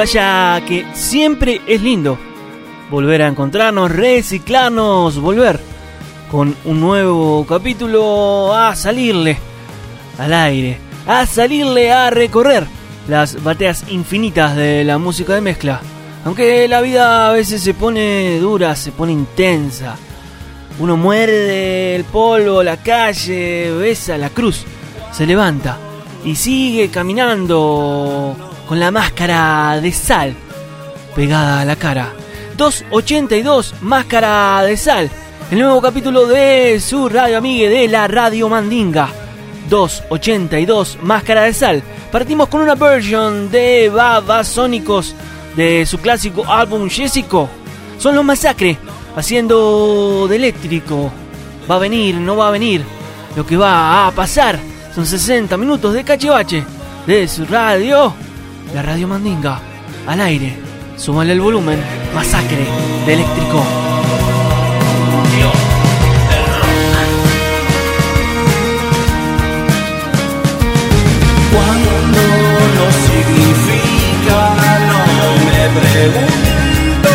Vaya que siempre es lindo volver a encontrarnos, reciclarnos, volver con un nuevo capítulo a salirle al aire, a salirle a recorrer las bateas infinitas de la música de mezcla. Aunque la vida a veces se pone dura, se pone intensa. Uno muerde el polvo, la calle, besa la cruz, se levanta y sigue caminando con la máscara de sal pegada a la cara. 282 Máscara de Sal, el nuevo capítulo de su radio amigue de la Radio Mandinga. 282 Máscara de Sal. Partimos con una version de Babasónicos de su clásico álbum Jessico. Son los Masacre, haciendo de eléctrico. Va a venir, no va a venir. Lo que va a pasar son 60 minutos de cachivache de su radio, la Radio Mandinga, al aire. Súmale el volumen, Masacre de eléctrico. Cuando no significa, no me pregunto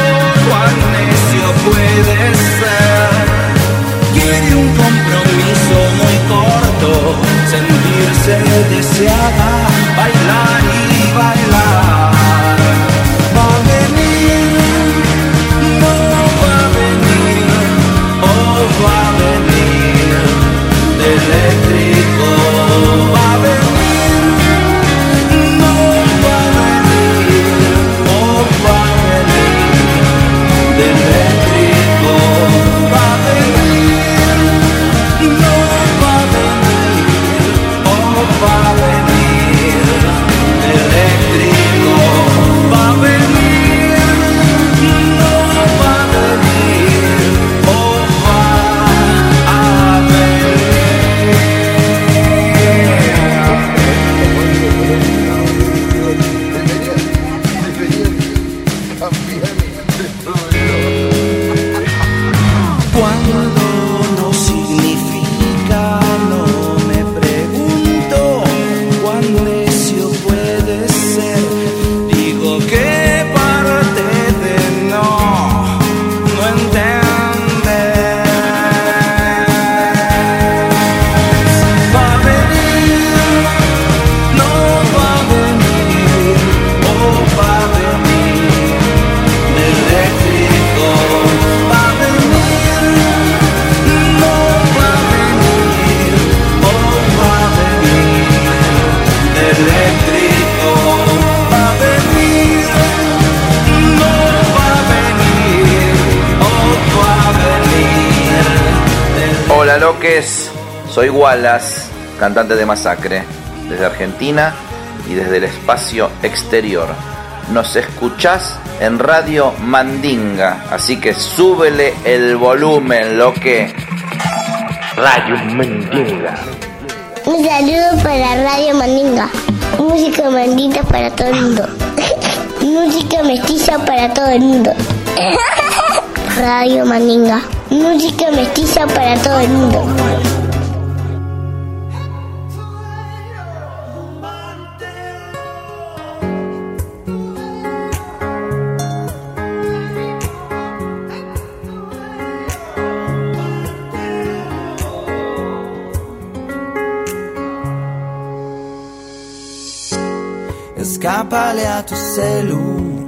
cuán necio puede ser. Quiere un compromiso muy corto, sentirse deseada, Wallace, cantante de Masacre, desde Argentina y desde el espacio exterior. Nos escuchás en Radio Mandinga, así que súbele el volumen, lo que... Radio Mandinga. Un saludo para Radio Mandinga. Música mandita para todo el mundo. Música mestiza para todo el mundo. Radio Mandinga. Música mestiza para todo el mundo. Escápale a tu celu.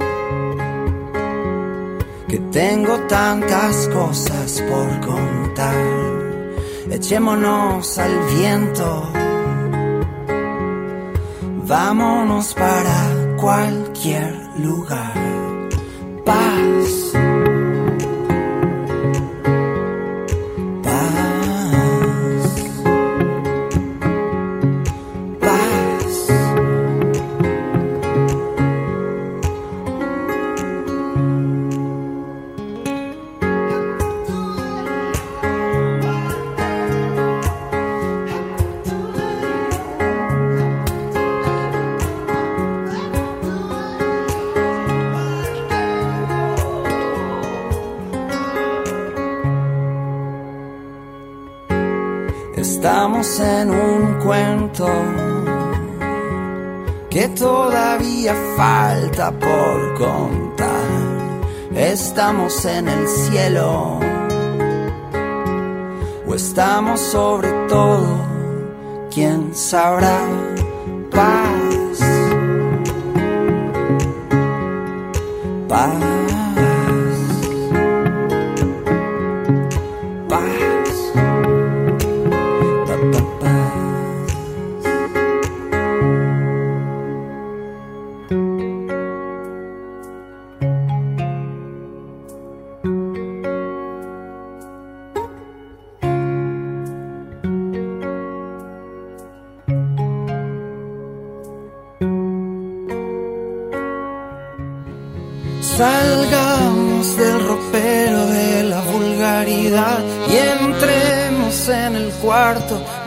Que tengo tantas cosas por contar. Echémonos al viento. Vámonos para cualquier lugar. Paz. Que todavía falta por contar. Estamos en el cielo o estamos sobre todo, quién sabrá. Paz, paz,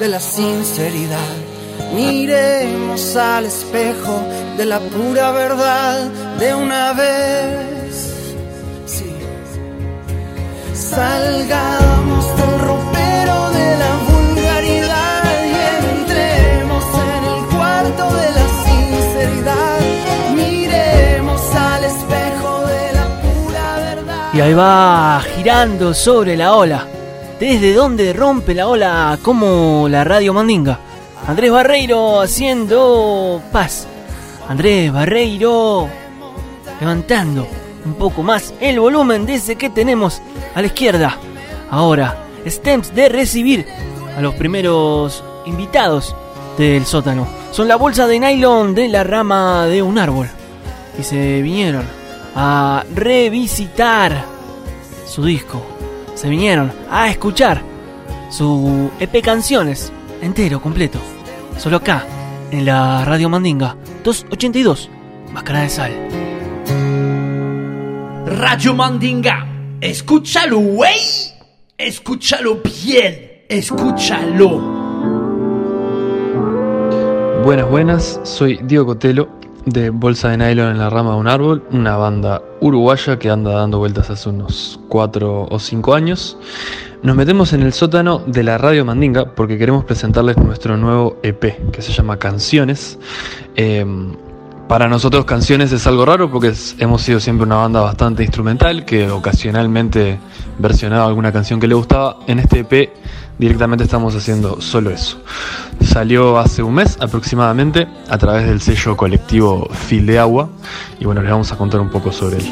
de la sinceridad. Miremos al espejo de la pura verdad de una vez. Sí. Salgamos del ropero de la vulgaridad y entremos en el cuarto de la sinceridad. Miremos al espejo de la pura verdad. Y ahí va girando sobre la ola. Desde donde rompe la ola como la radio Mandinga. Andrés Barreiro haciendo paz. Andrés Barreiro levantando un poco más el volumen de ese que tenemos a la izquierda. Ahora, stems de recibir a los primeros invitados del sótano. Son la bolsa de nylon de la rama de un árbol. Y se vinieron a revisitar su disco. Se vinieron a escuchar su EP Canciones entero, completo. Solo acá, en la Radio Mandinga 282, Máscara de Sal. Radio Mandinga. Escúchalo, güey. Escúchalo bien. Escúchalo. Buenas, buenas, soy Diego Cotelo de Bolsa de Nylon en la rama de un árbol, una banda uruguaya que anda dando vueltas hace unos 4 o 5 años. Nos metemos en el sótano de la Radio Mandinga porque queremos presentarles nuestro nuevo EP que se llama Canciones. Eh, para nosotros canciones es algo raro porque hemos sido siempre una banda bastante instrumental que ocasionalmente versionaba alguna canción que le gustaba. En este EP directamente estamos haciendo solo eso. Salió hace un mes aproximadamente a través del sello colectivo Fil de Agua y bueno, les vamos a contar un poco sobre él.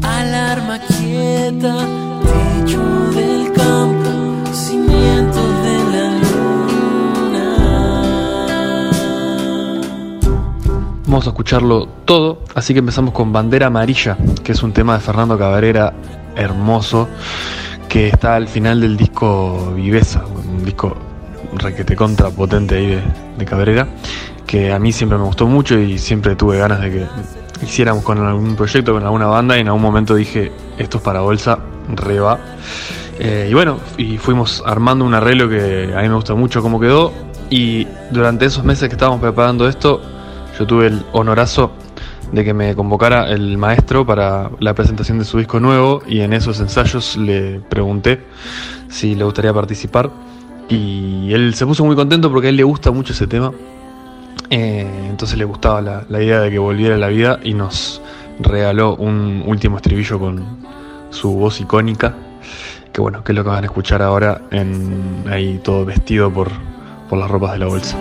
Alarma quieta, techo del campo, cimiento de la luna. Vamos a escucharlo todo, así que empezamos con Bandera Amarilla, que es un tema de Fernando Cabrera hermoso, que está al final del disco Viveza, un disco requete contra potente ahí de, de Cabrera, que a mí siempre me gustó mucho y siempre tuve ganas de que hiciéramos con algún proyecto, con alguna banda y en algún momento dije, esto es para Bolsa, reba. Eh, y bueno, y fuimos armando un arreglo que a mí me gusta mucho cómo quedó y durante esos meses que estábamos preparando esto, yo tuve el honorazo de que me convocara el maestro para la presentación de su disco nuevo y en esos ensayos le pregunté si le gustaría participar y él se puso muy contento porque a él le gusta mucho ese tema. Eh, entonces le gustaba la, la idea de que volviera a la vida y nos regaló un último estribillo con su voz icónica. Que bueno, que es lo que van a escuchar ahora en ahí todo vestido por, por las ropas de la bolsa.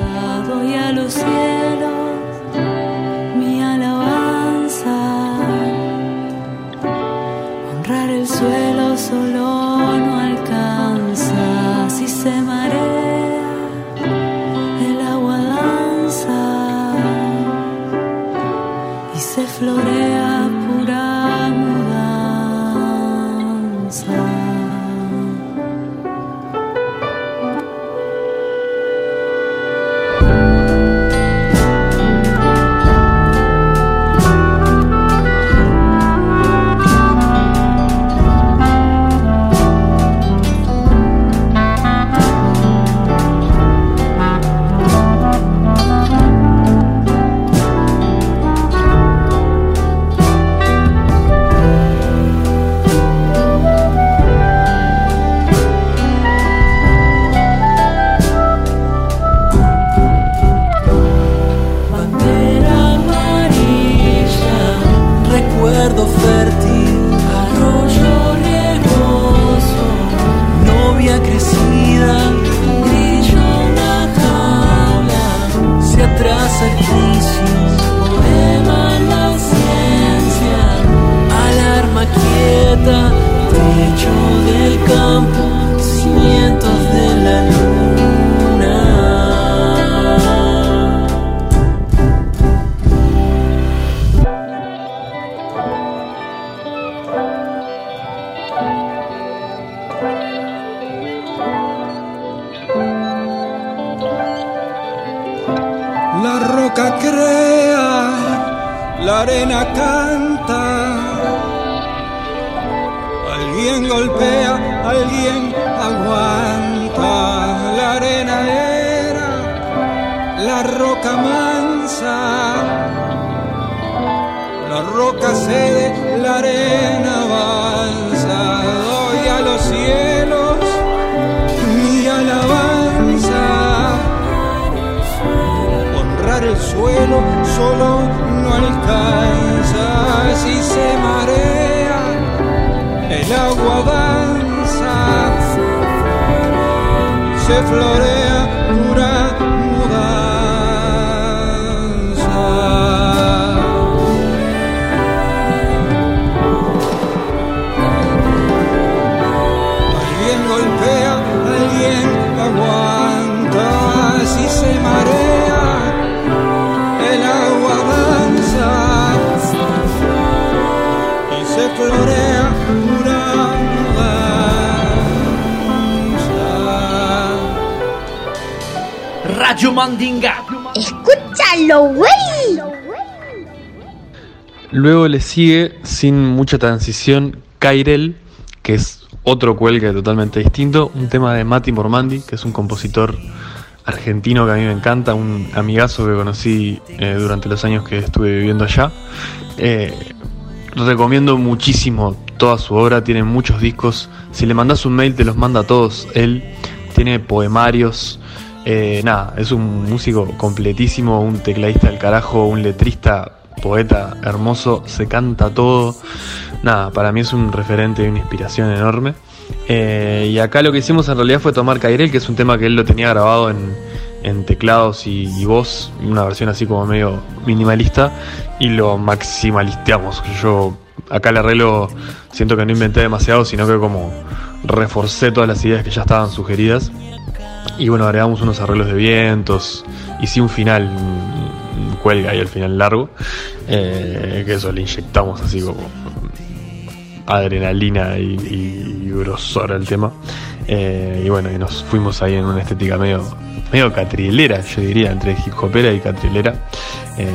Sigue, sin mucha transición, Kairel, que es otro cuelgue totalmente distinto, un tema de Mati Mormandi, que es un compositor argentino que a mí me encanta, un amigazo que conocí eh, durante los años que estuve viviendo allá. Eh, recomiendo muchísimo toda su obra, tiene muchos discos. Si le mandas un mail, te los manda a todos. Él tiene poemarios. eh, nada, es un músico completísimo, un tecladista del carajo, un letrista, poeta hermoso, se canta todo. Nada, para mí es un referente y una inspiración enorme. Eh, y acá lo que hicimos en realidad fue tomar Cairel, que es un tema que él lo tenía grabado en, en teclados y, voz, una versión así como medio minimalista, y lo maximalisteamos. Yo acá el arreglo siento que no inventé demasiado, sino que como reforcé todas las ideas que ya estaban sugeridas. Y bueno, agregamos unos arreglos de vientos, sí un final, cuelga ahí al final largo, eh, que eso le inyectamos así como adrenalina y, y grosor el tema. Eh, y bueno, y nos fuimos ahí en una estética medio, medio catrilera, yo diría, entre hip hopera y catrilera. Eh,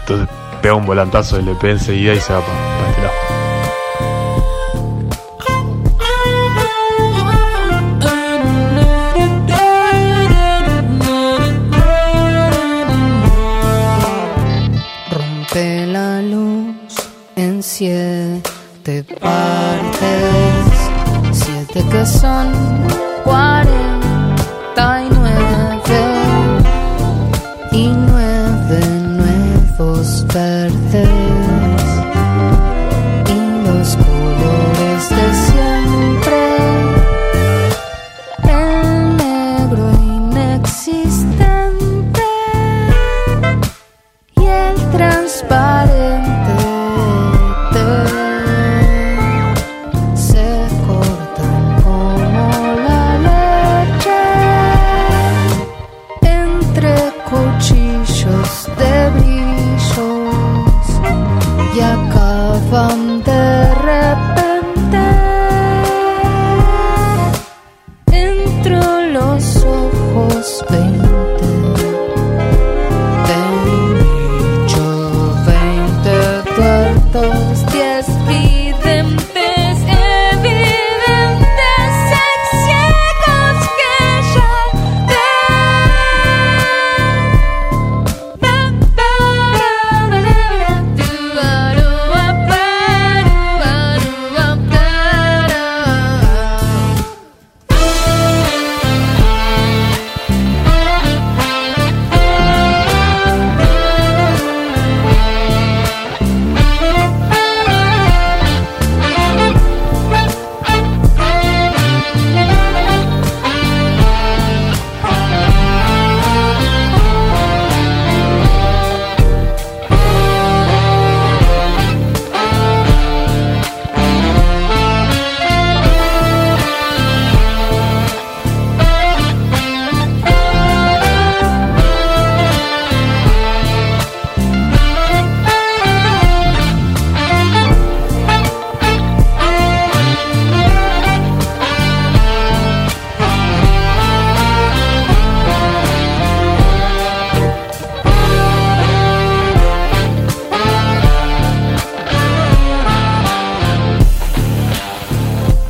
entonces pega un volantazo del EP enseguida y se va para partes, siete que son cuarenta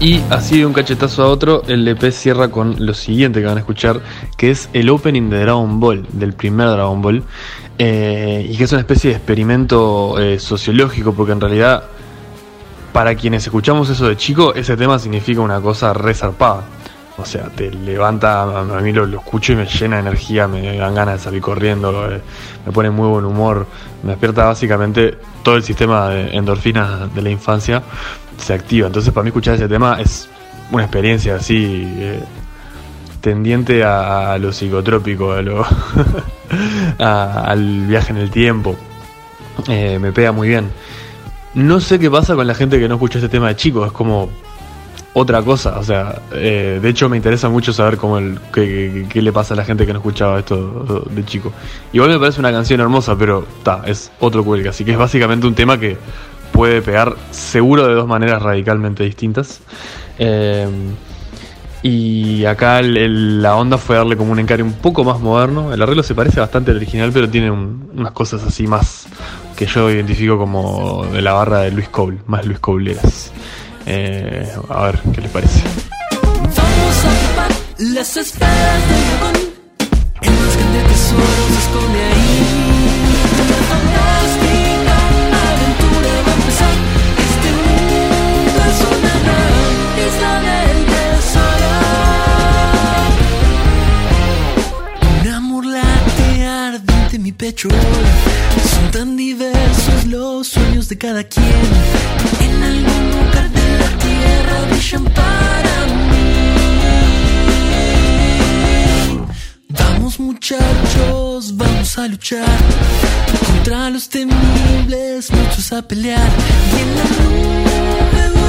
Y así de un cachetazo a otro, el EP cierra con lo siguiente que van a escuchar, que es el opening de Dragon Ball, del primer Dragon Ball, eh, y que es una especie de experimento eh, sociológico, porque en realidad, para quienes escuchamos eso de chico, ese tema significa una cosa resarpada. O sea, te levanta, a mí lo, lo escucho y me llena de energía, me dan ganas de salir corriendo, eh, me pone muy buen humor, me despierta básicamente todo el sistema de endorfinas de la infancia se activa. Entonces para mí escuchar ese tema es una experiencia así eh, tendiente a, a lo psicotrópico, a lo a- al viaje en el tiempo. Eh, me pega muy bien. No sé qué pasa con la gente que no escucha este tema de chico, es como otra cosa, o sea, eh, de hecho me interesa mucho saber cómo el, qué, qué- qué le pasa a la gente que no escuchaba esto de chico. Igual me parece una canción hermosa, pero ta, es otro cuelga, así que es básicamente un tema que puede pegar seguro de dos maneras radicalmente distintas. Eh, y acá la onda fue darle como un encare un poco más moderno. El arreglo se parece bastante al original, pero tiene un- unas cosas así más que yo identifico como de la barra de Luis Cole, más Luis Cobleras. Eh, a ver qué les parece. Vamos a las esferas del dragón. Se esconde ahí. Pecho. Son tan diversos los sueños de cada quien. En algún lugar de la tierra brillan para mí. Vamos muchachos, vamos a luchar contra los temibles monstruos a pelear. Y en la nube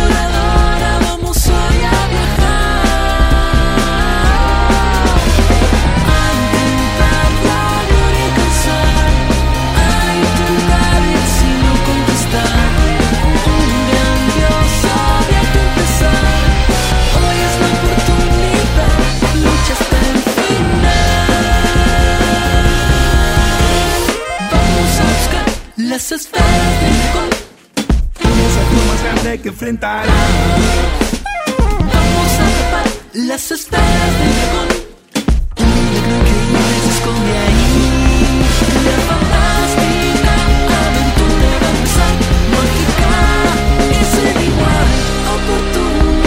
las esferas Esa es más grande que enfrentará Vamos a tapar las esferas del dragón. Un milagro increíble se esconde ahí. La fantástica aventura va a empezar Mágica y sin igual oportunidad.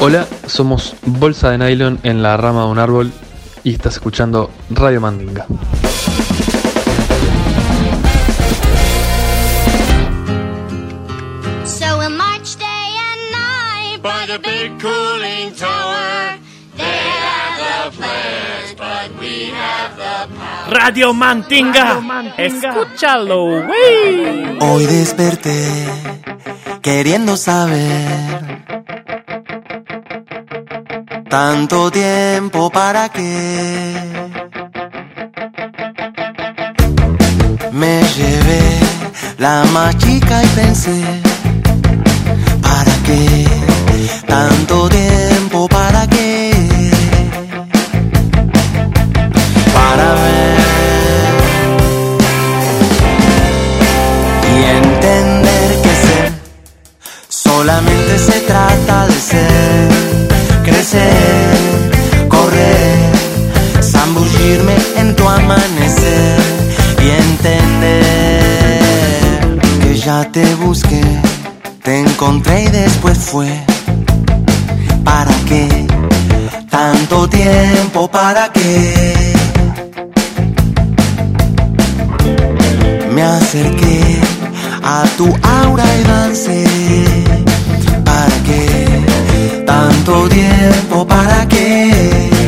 Hola, somos Bolsa de Nylon en la rama de un árbol y estás escuchando Radio Mandinga. So we'll march day and night by the big cooling tower. They have the players, but we have the power. Radio Mandinga. Escúchalo, güey. Hoy desperté queriendo saber tanto tiempo para qué. Me llevé la más chica y pensé para qué tanto tiempo para qué. Para ver y entender que ser solamente se trata de ser, correr, zambullirme en tu amanecer y entender que ya te busqué, te encontré y después fue. ¿Para qué? Tanto tiempo, ¿para qué? Me acerqué a tu aura y dancé. Tanto tiempo, ¿para qué?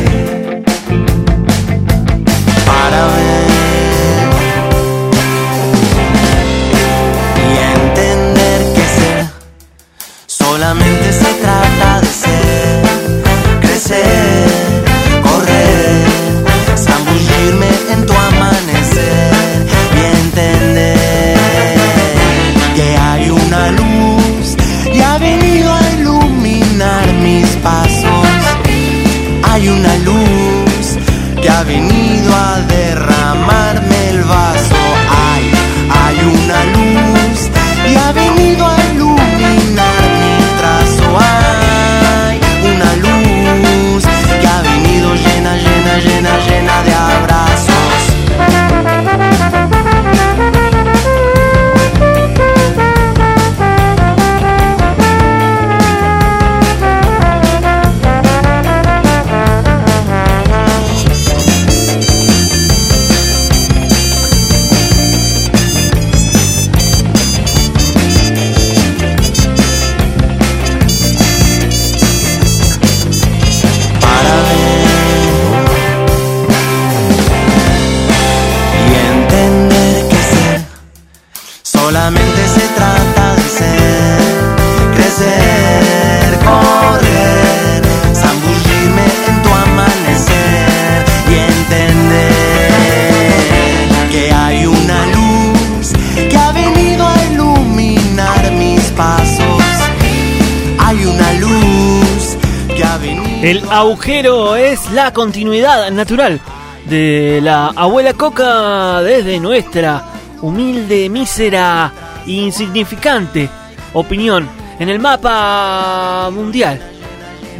Agujero es la continuidad natural de la abuela Coca desde nuestra humilde, mísera, insignificante opinión en el mapa mundial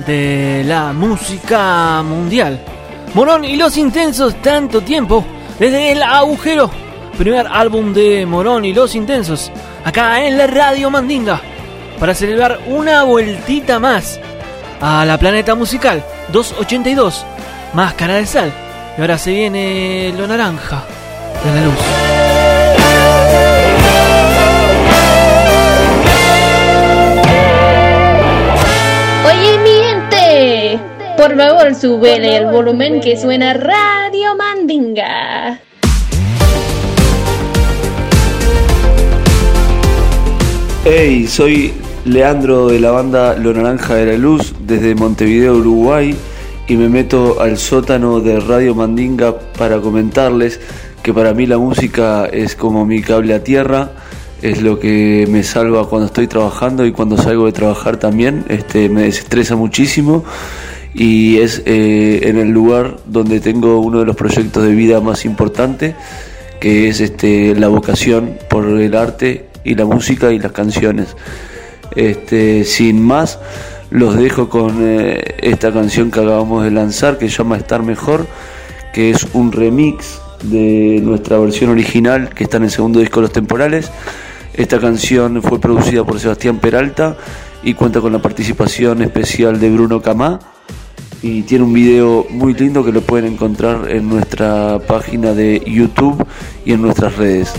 de la música mundial. Morón y los Intensos, tanto tiempo desde el agujero, primer álbum de Morón y los Intensos, acá en la Radio Mandinga, para celebrar una vueltita más a la Planeta Musical 282, Máscara de Sal. Y ahora se viene lo naranja de la luz. Oye, mi gente, por favor, súbele el volumen que suena Radio Mandinga. Hey, soy Leandro de la banda Lo Naranja de la Luz desde Montevideo, Uruguay y me meto al sótano de Radio Mandinga para comentarles que para mí la música es como mi cable a tierra, es lo que me salva cuando estoy trabajando y cuando salgo de trabajar también, este, me desestresa muchísimo y es eh, en el lugar donde tengo uno de los proyectos de vida más importantes que es este, la vocación por el arte y la música y las canciones. Este, sin más, los dejo con eh, esta canción que acabamos de lanzar que se llama Estar Mejor, que es un remix de nuestra versión original que está en el segundo disco de Los Temporales. Esta canción fue producida por Sebastián Peralta y cuenta con la participación especial de Bruno Camá y tiene un video muy lindo que lo pueden encontrar en nuestra página de YouTube y en nuestras redes.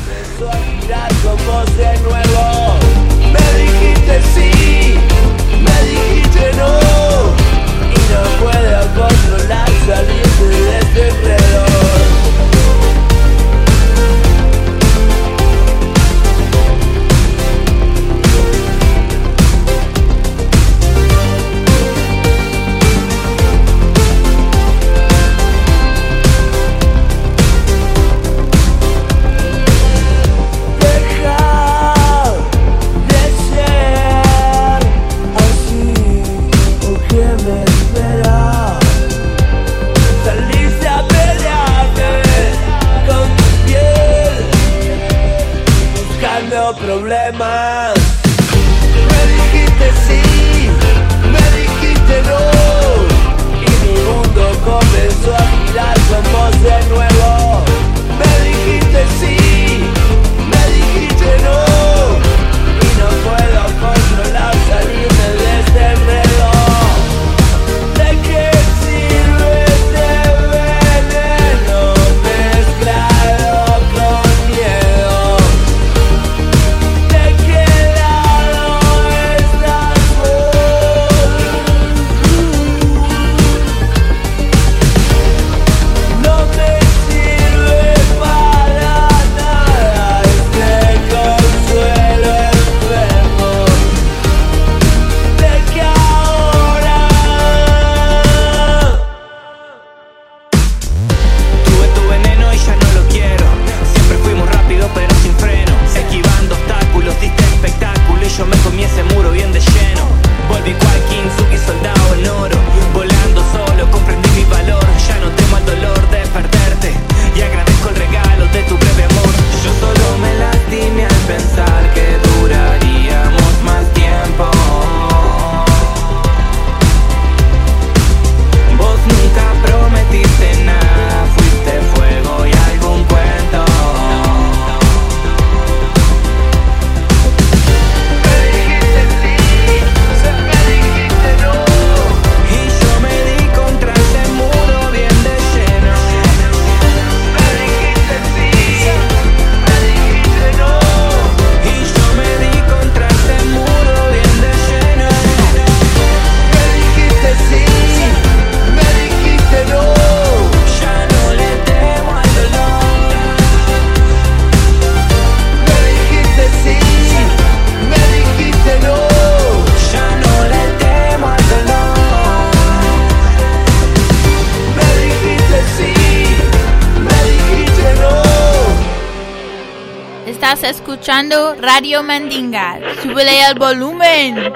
Escuchando Radio Mandinga. Súbele al volumen.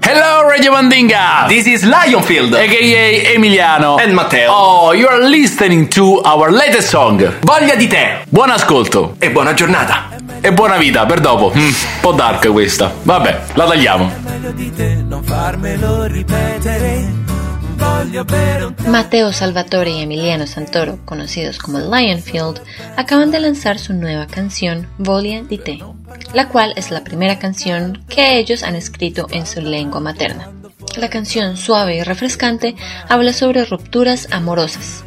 Hello Radio Mandinga! This is Lionfield, aka Emiliano and Matteo. Oh, you are listening to our latest song. Voglia di te. Buon ascolto. E buona giornata. E buona vita per dopo. Mm, un po' dark questa. Vabbè, la tagliamo. Meglio di te non farmelo ripetere. Mateo Salvatore y Emiliano Santoro, conocidos como Lionfield, acaban de lanzar su nueva canción Volia di Te, la cual es la primera canción que ellos han escrito en su lengua materna. La canción suave y refrescante habla sobre rupturas amorosas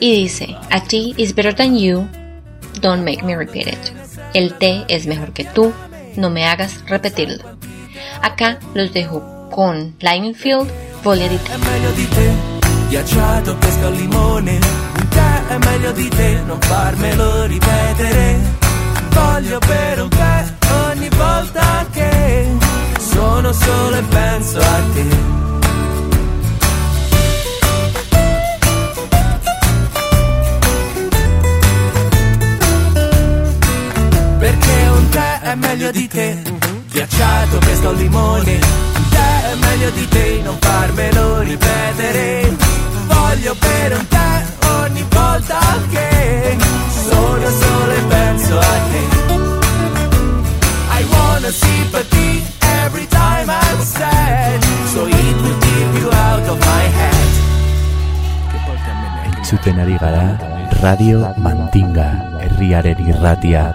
y dice, a ti is better than you, don't make me repeat it. El té es mejor que tú, no me hagas repetirlo. Acá los dejo con Lionfield, Volia di Te. meglio di te. Ghiacciato pesca al limone. Un tè è meglio di te. Non farmelo ripetere. Voglio bere un tè ogni volta che sono solo e penso a te. Perché un tè è meglio di te. Ghiacciato pesca al limone tè, meglio di te non farmelo ripetere. Voglio per un te ogni volta che sono solo e penso a te. I wanna sympathy every time I'm sad. So it will keep you out of my head. Entzuten ari gara Radio Mantinga, herriaren irratia.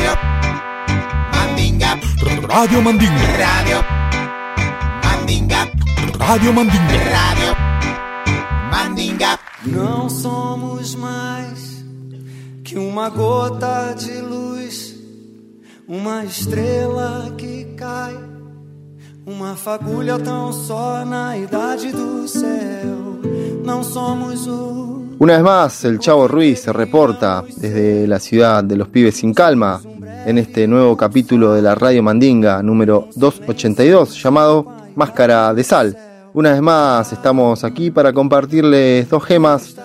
Radio Mandinga. Radio Mandinga. Radio Mandinga. Radio Mandinga. Não somos mais que uma gota de luz, uma estrela que cai, uma fagulha tão só na idade do céu. Não somos o Una vez más, el Chavo Ruiz se reporta desde la ciudad de los pibes sin calma en este nuevo capítulo de la Radio Mandinga número 282 llamado Máscara de Sal. Una vez más estamos aquí para compartirles dos gemas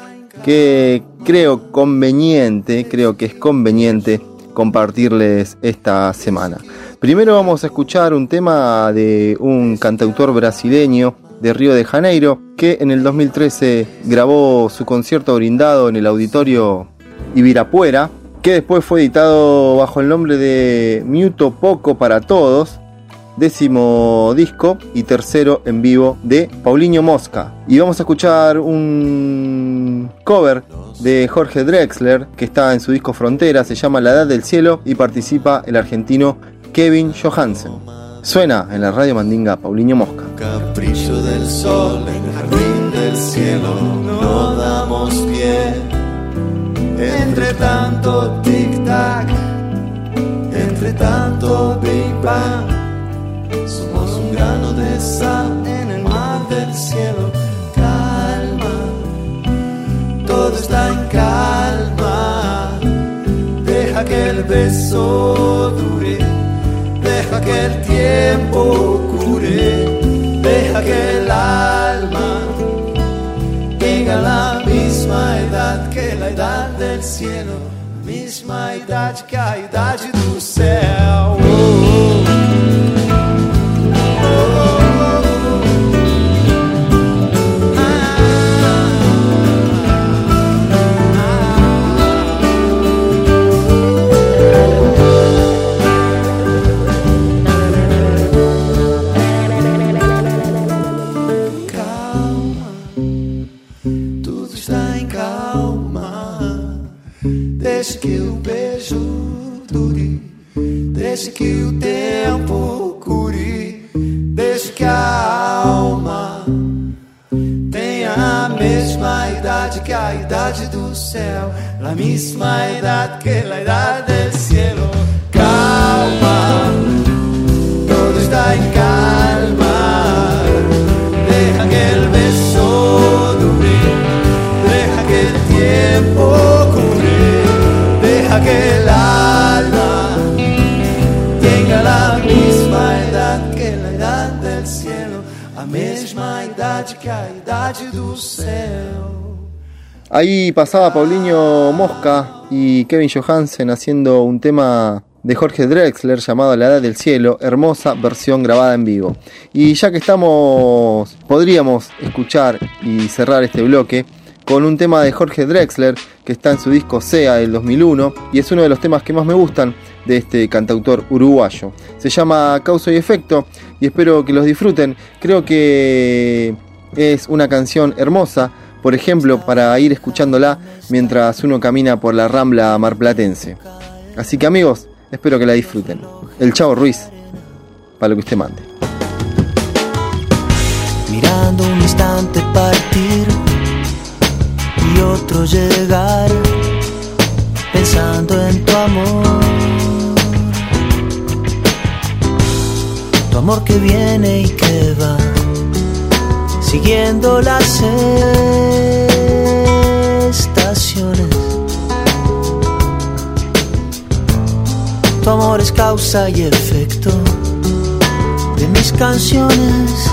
que creo conveniente, creo que es conveniente compartirles esta semana. Primero vamos a escuchar un tema de un cantautor brasileño de Río de Janeiro, que en el 2013 grabó su concierto brindado en el auditorio Ibirapuera, que después fue editado bajo el nombre de Muto Poco para Todos, décimo disco y tercero en vivo de Paulinho Mosca. Y vamos a escuchar un cover de Jorge Drexler, que está en su disco Frontera, se llama La Edad del Cielo y participa el argentino Kevin Johansen. Suena en la radio mandinga Paulinho Mosca. capricho del sol en el jardín del cielo. No damos pie entre tanto tic-tac, entre tanto Big Bang. Somos un grano de sal en el mar del cielo. Calma, todo está en calma. Deja que el beso dure, deja que el tiempo cure, deja que el alma tenga la misma edad que la edad del cielo, misma edad que a idade do céu. Deixe que o tempo cure, deixe que a alma tenha a mesma idade que a idade do céu, la misma edad que la edad del cielo. Calma, Ahí pasaba Paulinho Mosca y Kevin Johansen haciendo un tema de Jorge Drexler llamado La Edad del Cielo, hermosa versión grabada en vivo. Y ya que estamos, podríamos escuchar y cerrar este bloque con un tema de Jorge Drexler que está en su disco SEA del 2001 y es uno de los temas que más me gustan de este cantautor uruguayo. Se llama Causa y Efecto y espero que los disfruten. Creo que es una canción hermosa, por ejemplo, para ir escuchándola mientras uno camina por la rambla marplatense. Así que amigos, espero que la disfruten. El Chavo Ruiz, para lo que usted mande. mirando un instante partir y otro llegar, pensando en tu amor. Tu amor que viene y que va, siguiendo las estaciones. Tu amor es causa y efecto de mis canciones.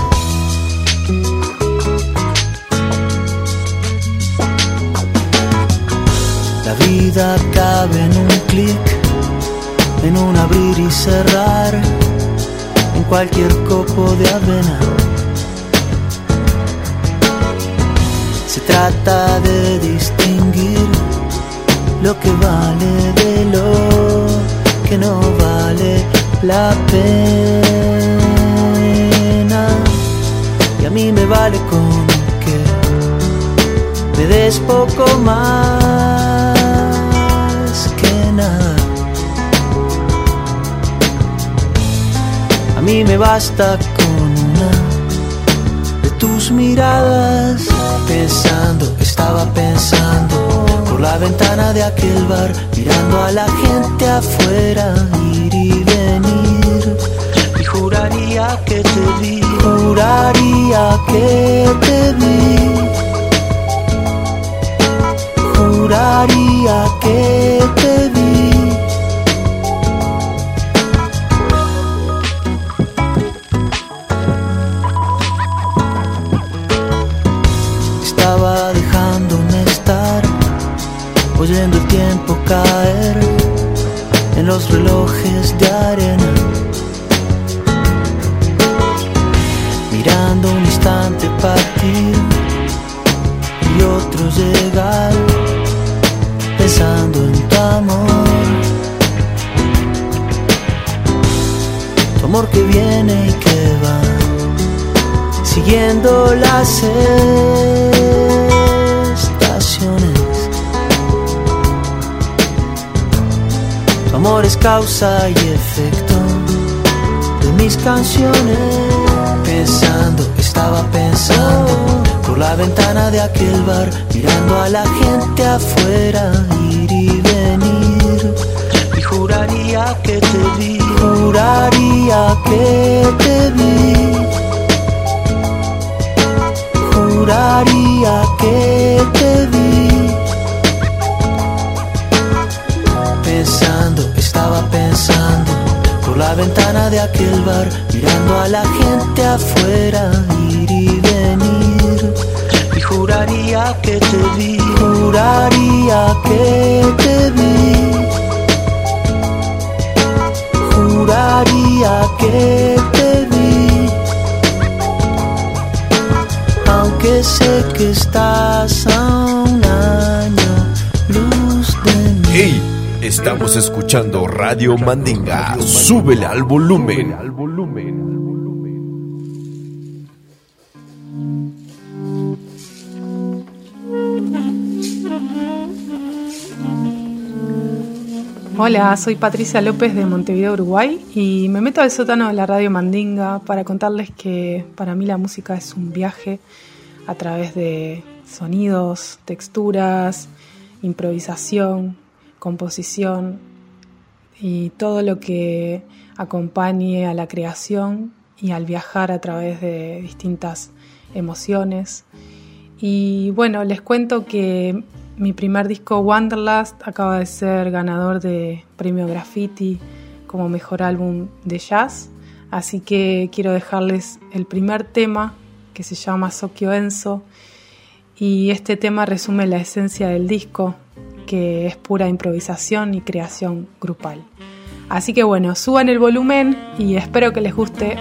La vida cabe en un clic, en un abrir y cerrar, en cualquier copo de avena trata de distinguir lo que vale de lo que no vale la pena. Y a mí me vale con que me des poco más que nada. A mí me basta miradas. Pensando, estaba pensando por la ventana de aquel bar, mirando a la gente afuera ir y venir. Y juraría que te vi, juraría que te vi. Juraría que te vi. Los relojes de arena. Mirando un instante partir y otro llegar, pensando en tu amor. Tu amor que viene y que va, siguiendo las estaciones. Amor es causa y efecto de mis canciones. Pensando, estaba pensando por la ventana de aquel bar, mirando a la gente afuera ir y venir. Y juraría que te vi, juraría que te vi. Juraría que te vi. Pensando por la ventana de aquel bar, mirando a la gente afuera ir y venir. Y juraría que te vi, juraría que te vi. Juraría que te vi. Aunque sé que estás a un año estamos escuchando Radio Mandinga. Súbele al volumen. Hola, soy Patricia López de Montevideo, Uruguay y me meto al sótano de la radio Mandinga para contarles que para mí la música es un viaje a través de sonidos, texturas, improvisación, composición y todo lo que acompañe a la creación y al viajar a través de distintas emociones. Y bueno, les cuento que mi primer disco Wanderlust acaba de ser ganador de Premio Graffiti como mejor álbum de jazz, así que quiero dejarles el primer tema que se llama Sokyo Enso. Y este tema resume la esencia del disco, que es pura improvisación y creación grupal. Así que bueno, suban el volumen y espero que les guste.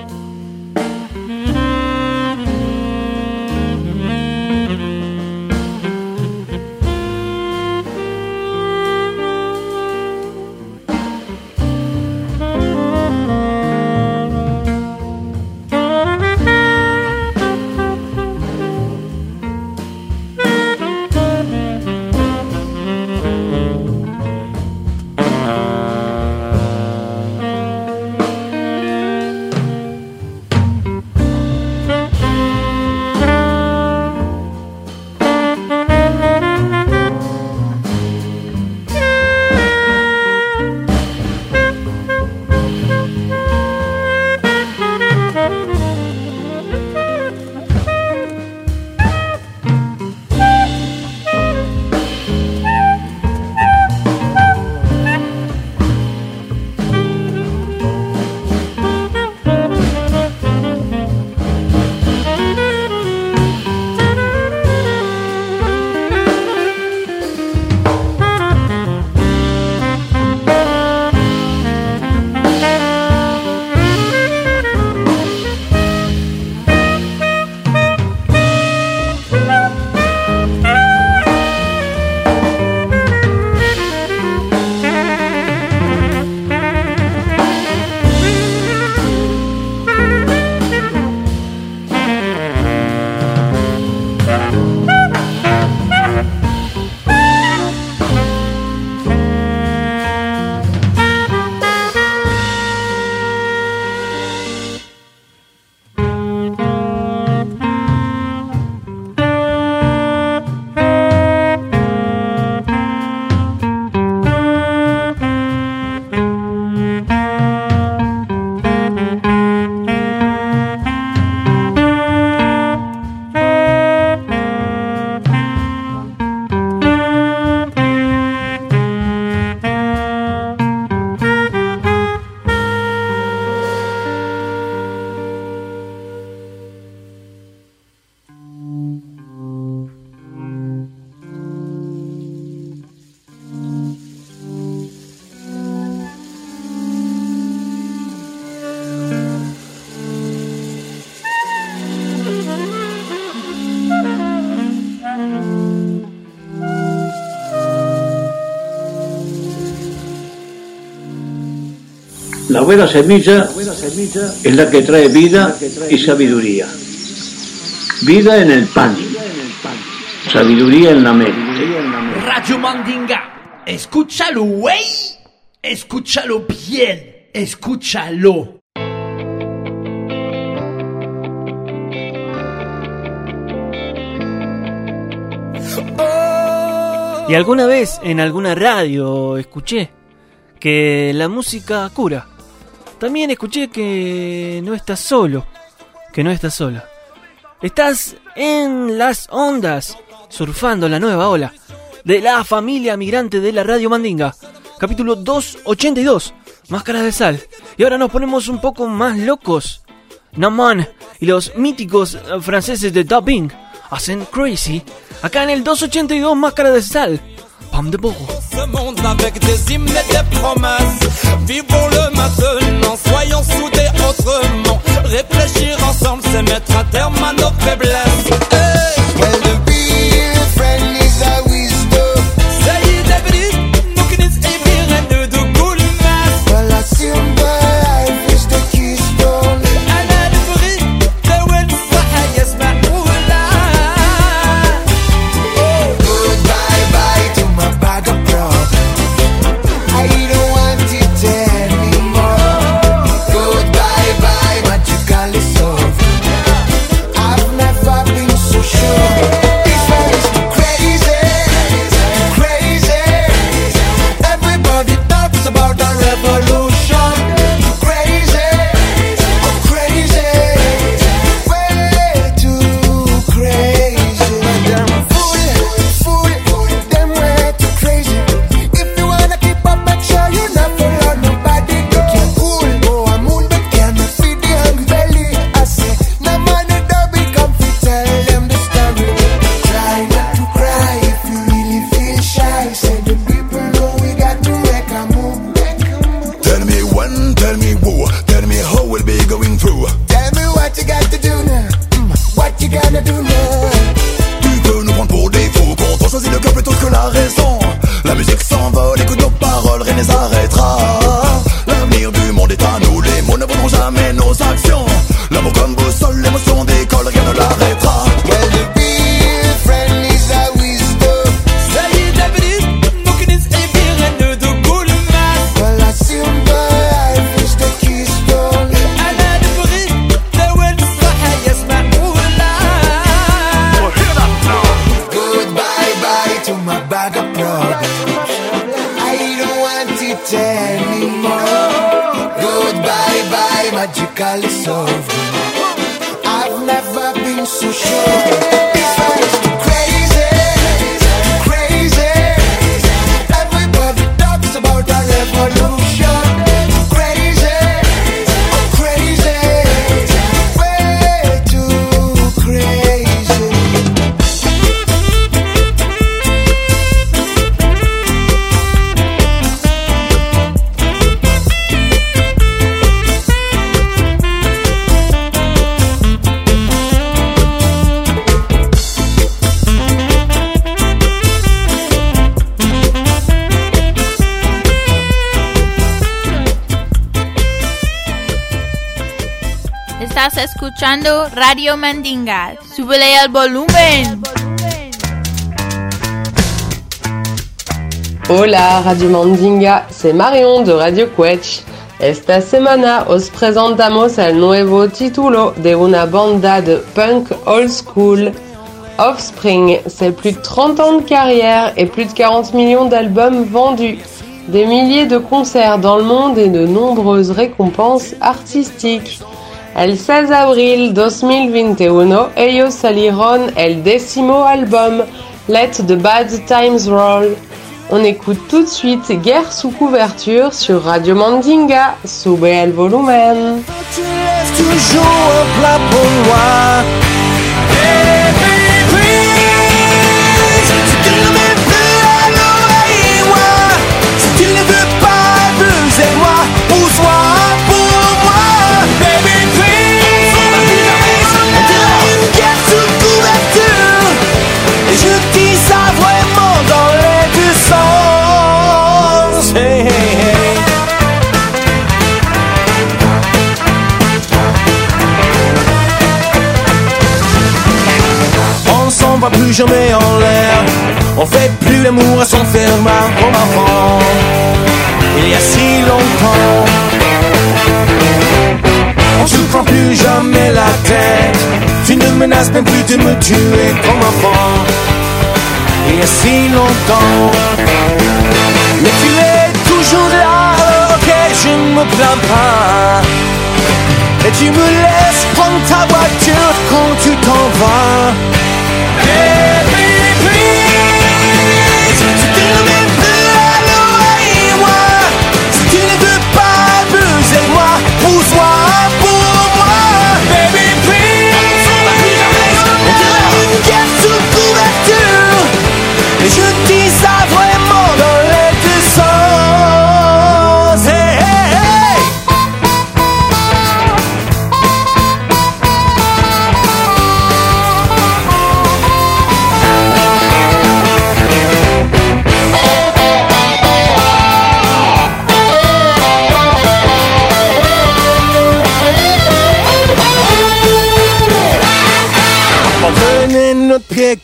Buena semilla es la que trae vida y sabiduría. Vida en el pan, sabiduría en la mente. Radio Mandinga. Escúchalo, güey. Escúchalo bien. Escúchalo. Y alguna vez en alguna radio escuché que la música cura. También escuché que no estás solo, que no estás sola. Estás en las ondas, surfando la nueva ola de la familia migrante de la Radio Mandinga. Capítulo 282, Máscaras de Sal. Y ahora nos ponemos un poco más locos. Naman y los míticos franceses de Dubbing hacen Crazy. Acá en el 282, Máscaras de Sal. De ce monde avec des hymnes et des promesses. Vivons-le maintenant, soyons soudés autrement. Réfléchir ensemble, c'est mettre un terme à nos faiblesses. Hey! Well, to be a Tu veux nous prendre pour des fous Quand on choisit le cœur plutôt que la raison. La musique s'envole, écoute nos paroles, rien les arrêtera Radio Mandinga. Volumen. Hola Radio Mandinga, c'est Marion de Radio Quetch. Esta semana os presentamos el nuevo título de una banda de punk old school. Offspring, c'est plus de 30 ans de carrière et plus de 40 millions d'albums vendus, des milliers de concerts dans le monde et de nombreuses récompenses artistiques. El 16 abril 2021, ellos salieron el décimo album, Let the Bad Times Roll. On écoute tout de suite Guerre sous couverture sur Radio Mandinga. Sube el volumen. Plus jamais en l'air. On fait plus l'amour à son ferment comme avant. Il y a si longtemps. On se prend plus jamais la tête. Tu ne menaces même plus de me tuer comme avant. Il y a si longtemps. Mais tu es toujours là, ok, je ne me plains pas. Et tu me laisses prendre ta voiture quand tu t'en vas. Ele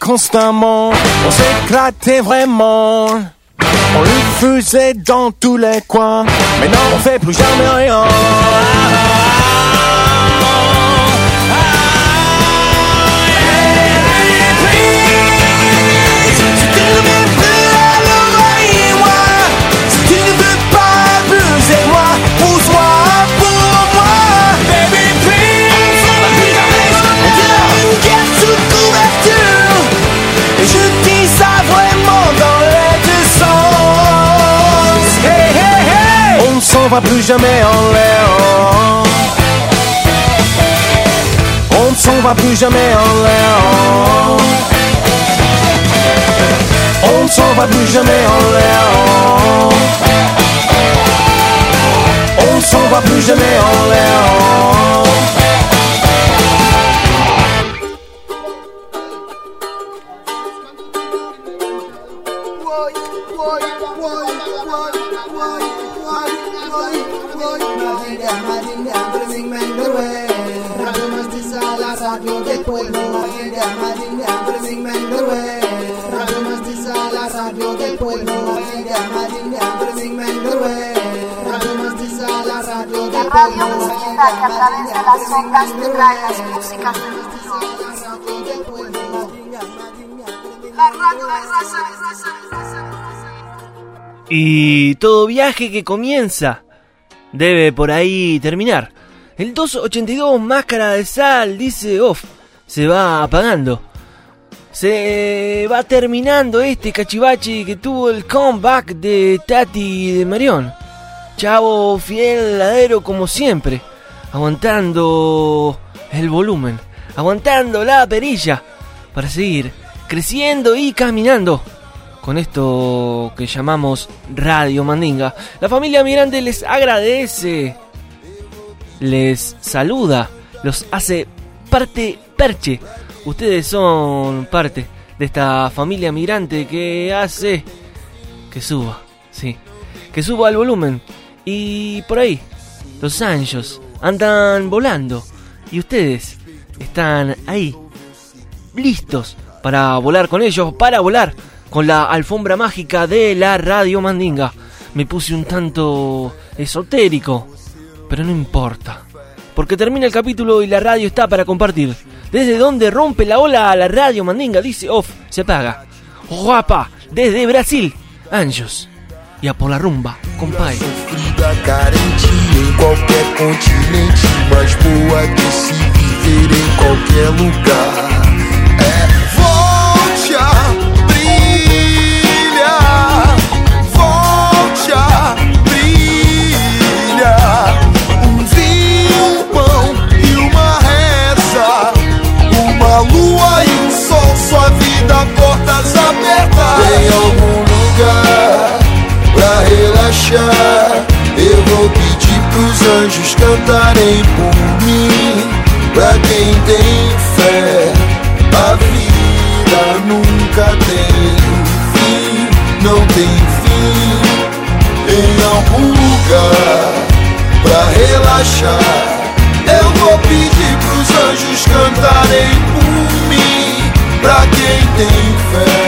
constamment, on s'éclatait vraiment. On le faisait dans tous les coins, mais non, on fait plus jamais rien. Plus jamais. On ne s'en va plus jamais en l'air. On ne s'en va plus jamais en l'air. On ne va plus jamais en l'air. Y todo viaje que comienza debe por ahí terminar. El 282 Máscara de Sal dice off, se va apagando. Se va terminando este cachivache que tuvo el comeback de Tati y de Marión. Chavo fiel ladero como siempre, aguantando el volumen, aguantando la perilla para seguir creciendo y caminando con esto que llamamos Radio Mandinga. La familia Mirante les agradece, les saluda, los hace parte perche. Ustedes son parte de esta familia migrante que hace que suba, sí, que suba el volumen. Y por ahí, los anchos andan volando y ustedes están ahí, listos para volar con ellos, para volar con la alfombra mágica de la radio Mandinga. Me puse un tanto esotérico, pero no importa. Porque termina el capítulo y la radio está para compartir. Desde donde rompe la ola a la radio Mandinga, dice off, se apaga. Guapa, desde Brasil, Anjos. Y a por la rumba, compadre. Vida carente em qualquer continente, mas boa de se viver em qualquer lugar. É, eu vou pedir pros anjos cantarem por mim. pra quem tem fé.